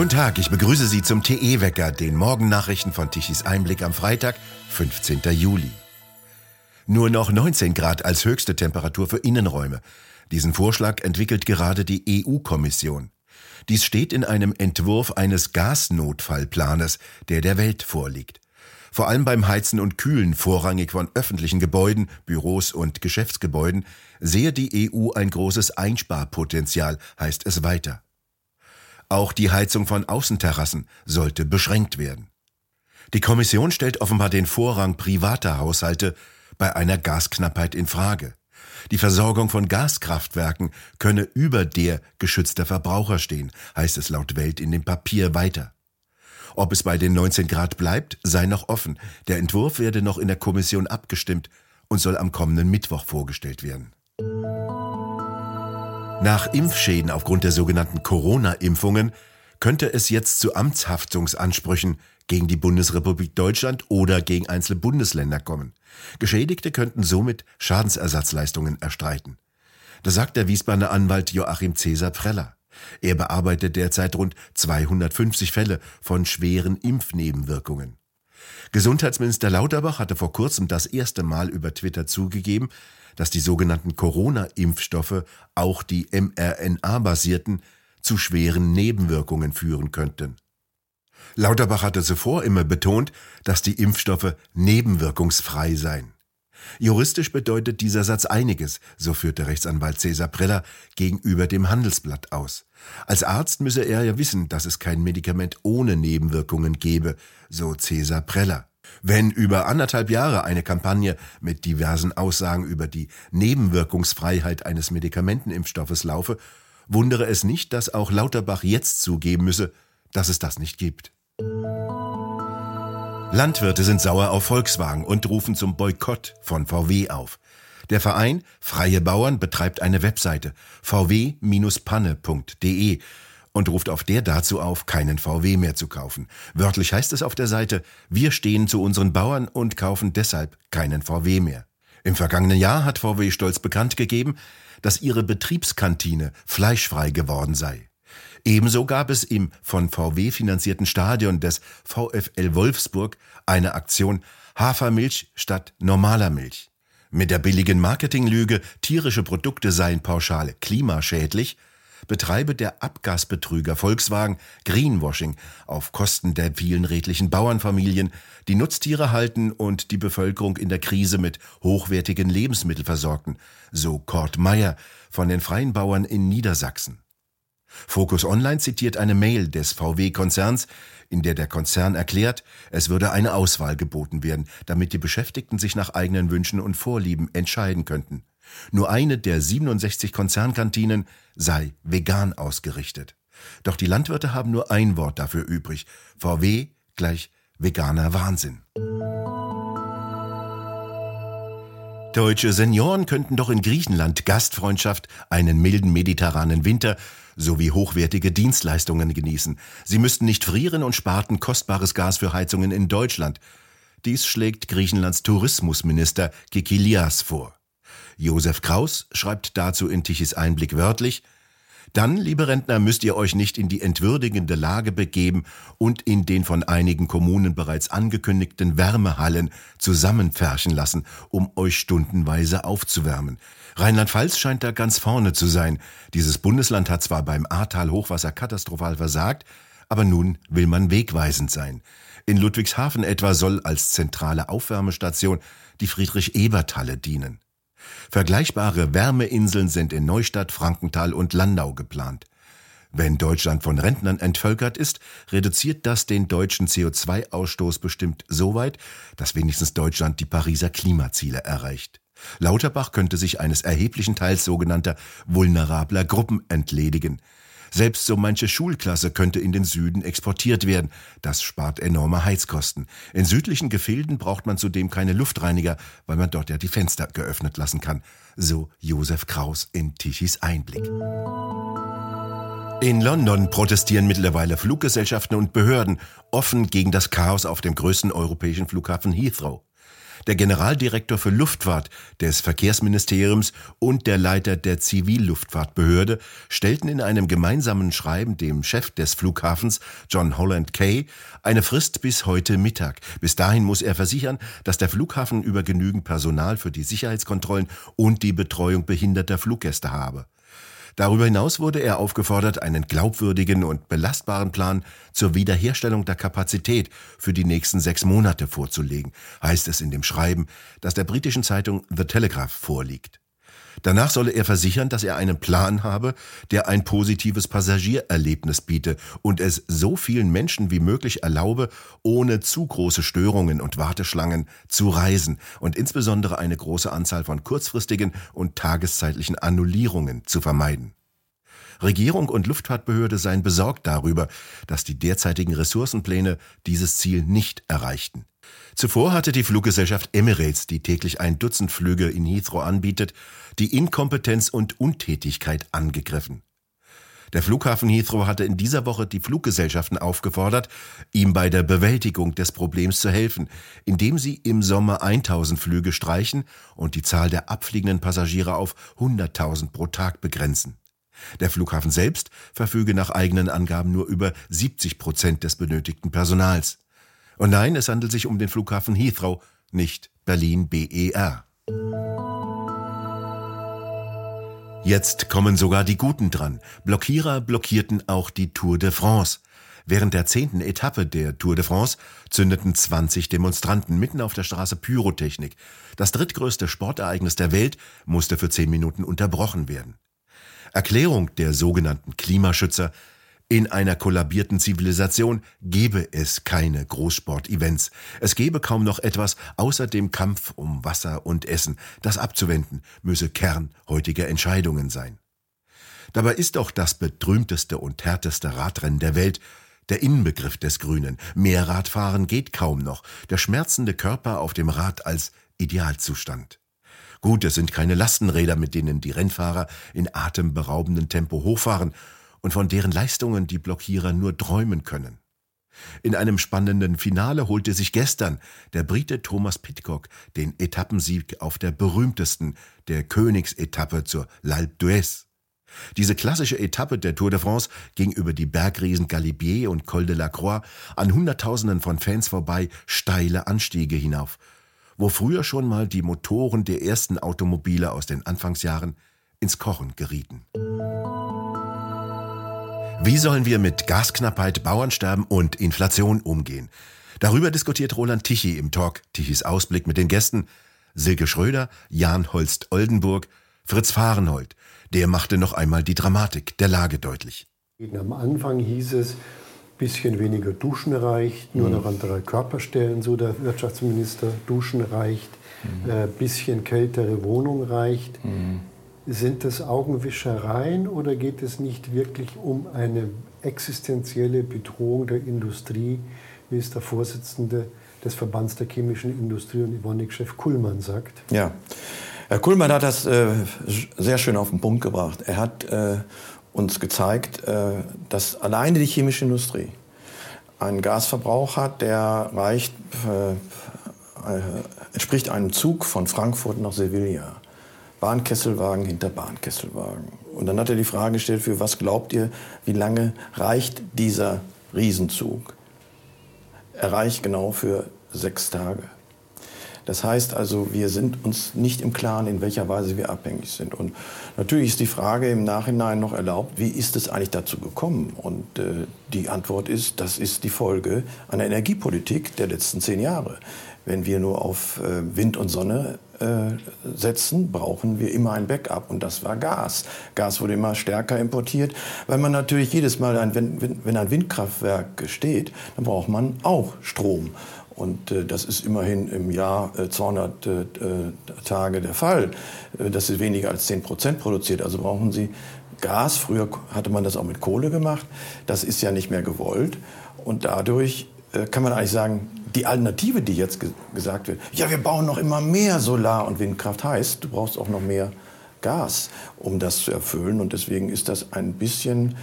Guten Tag, ich begrüße Sie zum TE-Wecker, den Morgennachrichten von Tichys Einblick am Freitag, 15. Juli. Nur noch 19 Grad als höchste Temperatur für Innenräume. Diesen Vorschlag entwickelt gerade die EU-Kommission. Dies steht in einem Entwurf eines Gasnotfallplanes, der der Welt vorliegt. Vor allem beim Heizen und Kühlen vorrangig von öffentlichen Gebäuden, Büros und Geschäftsgebäuden sehe die EU ein großes Einsparpotenzial, heißt es weiter. Auch die Heizung von Außenterrassen sollte beschränkt werden. Die Kommission stellt offenbar den Vorrang privater Haushalte bei einer Gasknappheit in Frage. Die Versorgung von Gaskraftwerken könne über der geschützter Verbraucher stehen, heißt es laut Welt in dem Papier weiter. Ob es bei den 19 Grad bleibt, sei noch offen. Der Entwurf werde noch in der Kommission abgestimmt und soll am kommenden Mittwoch vorgestellt werden. Nach Impfschäden aufgrund der sogenannten Corona-Impfungen könnte es jetzt zu Amtshaftungsansprüchen gegen die Bundesrepublik Deutschland oder gegen einzelne Bundesländer kommen. Geschädigte könnten somit Schadensersatzleistungen erstreiten. Das sagt der Wiesbadener Anwalt Joachim Cäsar Preller. Er bearbeitet derzeit rund 250 Fälle von schweren Impfnebenwirkungen. Gesundheitsminister Lauterbach hatte vor kurzem das erste Mal über Twitter zugegeben, dass die sogenannten Corona-Impfstoffe, auch die mRNA-basierten, zu schweren Nebenwirkungen führen könnten. Lauterbach hatte zuvor immer betont, dass die Impfstoffe nebenwirkungsfrei seien. Juristisch bedeutet dieser Satz einiges, so führte Rechtsanwalt Cäsar Preller gegenüber dem Handelsblatt aus. Als Arzt müsse er ja wissen, dass es kein Medikament ohne Nebenwirkungen gebe, so Cäsar Preller. Wenn über anderthalb Jahre eine Kampagne mit diversen Aussagen über die Nebenwirkungsfreiheit eines Medikamentenimpfstoffes laufe, wundere es nicht, dass auch Lauterbach jetzt zugeben müsse, dass es das nicht gibt. Landwirte sind sauer auf Volkswagen und rufen zum Boykott von VW auf. Der Verein Freie Bauern betreibt eine Webseite vw-panne.de und ruft auf der dazu auf, keinen VW mehr zu kaufen. Wörtlich heißt es auf der Seite, wir stehen zu unseren Bauern und kaufen deshalb keinen VW mehr. Im vergangenen Jahr hat VW stolz bekannt gegeben, dass ihre Betriebskantine fleischfrei geworden sei. Ebenso gab es im von VW finanzierten Stadion des VfL Wolfsburg eine Aktion Hafermilch statt normaler Milch. Mit der billigen Marketinglüge, tierische Produkte seien pauschal klimaschädlich, betreibe der Abgasbetrüger Volkswagen Greenwashing auf Kosten der vielen redlichen Bauernfamilien, die Nutztiere halten und die Bevölkerung in der Krise mit hochwertigen Lebensmitteln versorgten, so Kurt Meyer von den Freien Bauern in Niedersachsen. Focus Online zitiert eine Mail des VW-Konzerns, in der der Konzern erklärt, es würde eine Auswahl geboten werden, damit die Beschäftigten sich nach eigenen Wünschen und Vorlieben entscheiden könnten. Nur eine der 67 Konzernkantinen sei vegan ausgerichtet. Doch die Landwirte haben nur ein Wort dafür übrig. VW gleich veganer Wahnsinn. Deutsche Senioren könnten doch in Griechenland Gastfreundschaft, einen milden mediterranen Winter sowie hochwertige Dienstleistungen genießen. Sie müssten nicht frieren und sparten kostbares Gas für Heizungen in Deutschland. Dies schlägt Griechenlands Tourismusminister Kikilias vor. Josef Kraus schreibt dazu in Tichys Einblick wörtlich, dann, liebe Rentner, müsst ihr euch nicht in die entwürdigende Lage begeben und in den von einigen Kommunen bereits angekündigten Wärmehallen zusammenpferchen lassen, um euch stundenweise aufzuwärmen. Rheinland-Pfalz scheint da ganz vorne zu sein. Dieses Bundesland hat zwar beim Ahrtal Hochwasser katastrophal versagt, aber nun will man wegweisend sein. In Ludwigshafen etwa soll als zentrale Aufwärmestation die Friedrich-Ebert-Halle dienen. Vergleichbare Wärmeinseln sind in Neustadt, Frankenthal und Landau geplant. Wenn Deutschland von Rentnern entvölkert ist, reduziert das den deutschen CO2-Ausstoß bestimmt so weit, dass wenigstens Deutschland die Pariser Klimaziele erreicht. Lauterbach könnte sich eines erheblichen Teils sogenannter vulnerabler Gruppen entledigen. Selbst so manche Schulklasse könnte in den Süden exportiert werden. Das spart enorme Heizkosten. In südlichen Gefilden braucht man zudem keine Luftreiniger, weil man dort ja die Fenster geöffnet lassen kann. So Josef Kraus in Tichys Einblick. In London protestieren mittlerweile Fluggesellschaften und Behörden offen gegen das Chaos auf dem größten europäischen Flughafen Heathrow. Der Generaldirektor für Luftfahrt des Verkehrsministeriums und der Leiter der Zivilluftfahrtbehörde stellten in einem gemeinsamen Schreiben dem Chef des Flughafens, John Holland Kay, eine Frist bis heute Mittag. Bis dahin muss er versichern, dass der Flughafen über genügend Personal für die Sicherheitskontrollen und die Betreuung behinderter Fluggäste habe. Darüber hinaus wurde er aufgefordert, einen glaubwürdigen und belastbaren Plan zur Wiederherstellung der Kapazität für die nächsten sechs Monate vorzulegen, heißt es in dem Schreiben, das der britischen Zeitung The Telegraph vorliegt. Danach solle er versichern, dass er einen Plan habe, der ein positives Passagiererlebnis biete und es so vielen Menschen wie möglich erlaube, ohne zu große Störungen und Warteschlangen zu reisen und insbesondere eine große Anzahl von kurzfristigen und tageszeitlichen Annullierungen zu vermeiden. Regierung und Luftfahrtbehörde seien besorgt darüber, dass die derzeitigen Ressourcenpläne dieses Ziel nicht erreichten. Zuvor hatte die Fluggesellschaft Emirates, die täglich ein Dutzend Flüge in Heathrow anbietet, die Inkompetenz und Untätigkeit angegriffen. Der Flughafen Heathrow hatte in dieser Woche die Fluggesellschaften aufgefordert, ihm bei der Bewältigung des Problems zu helfen, indem sie im Sommer 1000 Flüge streichen und die Zahl der abfliegenden Passagiere auf 100.000 pro Tag begrenzen. Der Flughafen selbst verfüge nach eigenen Angaben nur über 70 Prozent des benötigten Personals. Und nein, es handelt sich um den Flughafen Heathrow, nicht Berlin BER. Jetzt kommen sogar die Guten dran. Blockierer blockierten auch die Tour de France. Während der zehnten Etappe der Tour de France zündeten 20 Demonstranten mitten auf der Straße Pyrotechnik. Das drittgrößte Sportereignis der Welt musste für zehn Minuten unterbrochen werden. Erklärung der sogenannten Klimaschützer in einer kollabierten Zivilisation gebe es keine Großsport-Events. Es gebe kaum noch etwas außer dem Kampf um Wasser und Essen. Das abzuwenden müsse Kern heutiger Entscheidungen sein. Dabei ist doch das betrümteste und härteste Radrennen der Welt der Inbegriff des Grünen. Mehr Radfahren geht kaum noch. Der schmerzende Körper auf dem Rad als Idealzustand. Gut, es sind keine Lastenräder, mit denen die Rennfahrer in atemberaubendem Tempo hochfahren und von deren Leistungen die Blockierer nur träumen können. In einem spannenden Finale holte sich gestern der Brite Thomas Pitcock den Etappensieg auf der berühmtesten, der Königsetappe zur L'Alpe d'Huez. Diese klassische Etappe der Tour de France ging über die Bergriesen Galibier und Col de la Croix an Hunderttausenden von Fans vorbei steile Anstiege hinauf, wo früher schon mal die Motoren der ersten Automobile aus den Anfangsjahren ins Kochen gerieten. Wie sollen wir mit Gasknappheit, Bauernsterben und Inflation umgehen? Darüber diskutiert Roland Tichy im Talk Tichys Ausblick mit den Gästen Silke Schröder, Jan Holst Oldenburg, Fritz Fahrenhold. Der machte noch einmal die Dramatik der Lage deutlich. Am Anfang hieß es, bisschen weniger Duschen reicht, nur mhm. noch an drei Körperstellen, so der Wirtschaftsminister, Duschen reicht, mhm. äh, bisschen kältere Wohnung reicht. Mhm. Sind das Augenwischereien oder geht es nicht wirklich um eine existenzielle Bedrohung der Industrie, wie es der Vorsitzende des Verbands der chemischen Industrie und Evonik-Chef Kuhlmann sagt? Ja, Herr Kuhlmann hat das äh, sehr schön auf den Punkt gebracht. Er hat äh, uns gezeigt, äh, dass alleine die chemische Industrie einen Gasverbrauch hat, der reicht, äh, äh, entspricht einem Zug von Frankfurt nach Sevilla. Bahnkesselwagen hinter Bahnkesselwagen. Und dann hat er die Frage gestellt, für was glaubt ihr, wie lange reicht dieser Riesenzug? Er reicht genau für sechs Tage. Das heißt also, wir sind uns nicht im Klaren, in welcher Weise wir abhängig sind. Und natürlich ist die Frage im Nachhinein noch erlaubt, wie ist es eigentlich dazu gekommen? Und äh, die Antwort ist, das ist die Folge einer Energiepolitik der letzten zehn Jahre. Wenn wir nur auf äh, Wind und Sonne äh, setzen, brauchen wir immer ein Backup. Und das war Gas. Gas wurde immer stärker importiert, weil man natürlich jedes Mal, ein, wenn, wenn ein Windkraftwerk steht, dann braucht man auch Strom. Und äh, das ist immerhin im Jahr äh, 200 äh, Tage der Fall. Äh, das ist weniger als 10 Prozent produziert. Also brauchen Sie Gas. Früher hatte man das auch mit Kohle gemacht. Das ist ja nicht mehr gewollt. Und dadurch äh, kann man eigentlich sagen, die Alternative, die jetzt ge gesagt wird, ja, wir bauen noch immer mehr Solar- und Windkraft, heißt, du brauchst auch noch mehr Gas, um das zu erfüllen. Und deswegen ist das ein bisschen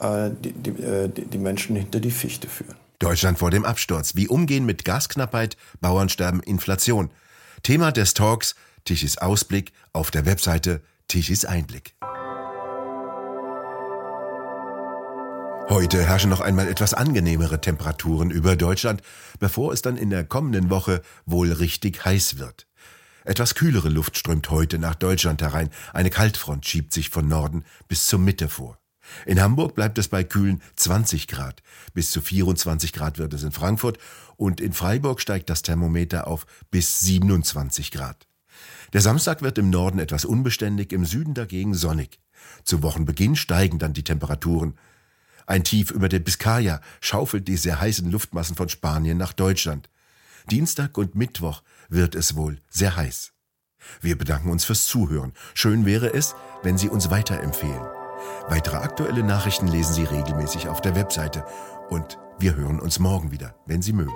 äh, die, die, äh, die Menschen hinter die Fichte führen. Deutschland vor dem Absturz. Wie umgehen mit Gasknappheit, Bauernsterben, Inflation. Thema des Talks Tischis Ausblick auf der Webseite Tischis Einblick. Heute herrschen noch einmal etwas angenehmere Temperaturen über Deutschland, bevor es dann in der kommenden Woche wohl richtig heiß wird. Etwas kühlere Luft strömt heute nach Deutschland herein, eine Kaltfront schiebt sich von Norden bis zur Mitte vor. In Hamburg bleibt es bei kühlen 20 Grad, bis zu 24 Grad wird es in Frankfurt und in Freiburg steigt das Thermometer auf bis 27 Grad. Der Samstag wird im Norden etwas unbeständig, im Süden dagegen sonnig. Zu Wochenbeginn steigen dann die Temperaturen. Ein Tief über der Biskaya schaufelt die sehr heißen Luftmassen von Spanien nach Deutschland. Dienstag und Mittwoch wird es wohl sehr heiß. Wir bedanken uns fürs Zuhören. Schön wäre es, wenn Sie uns weiterempfehlen. Weitere aktuelle Nachrichten lesen Sie regelmäßig auf der Webseite und wir hören uns morgen wieder, wenn Sie mögen.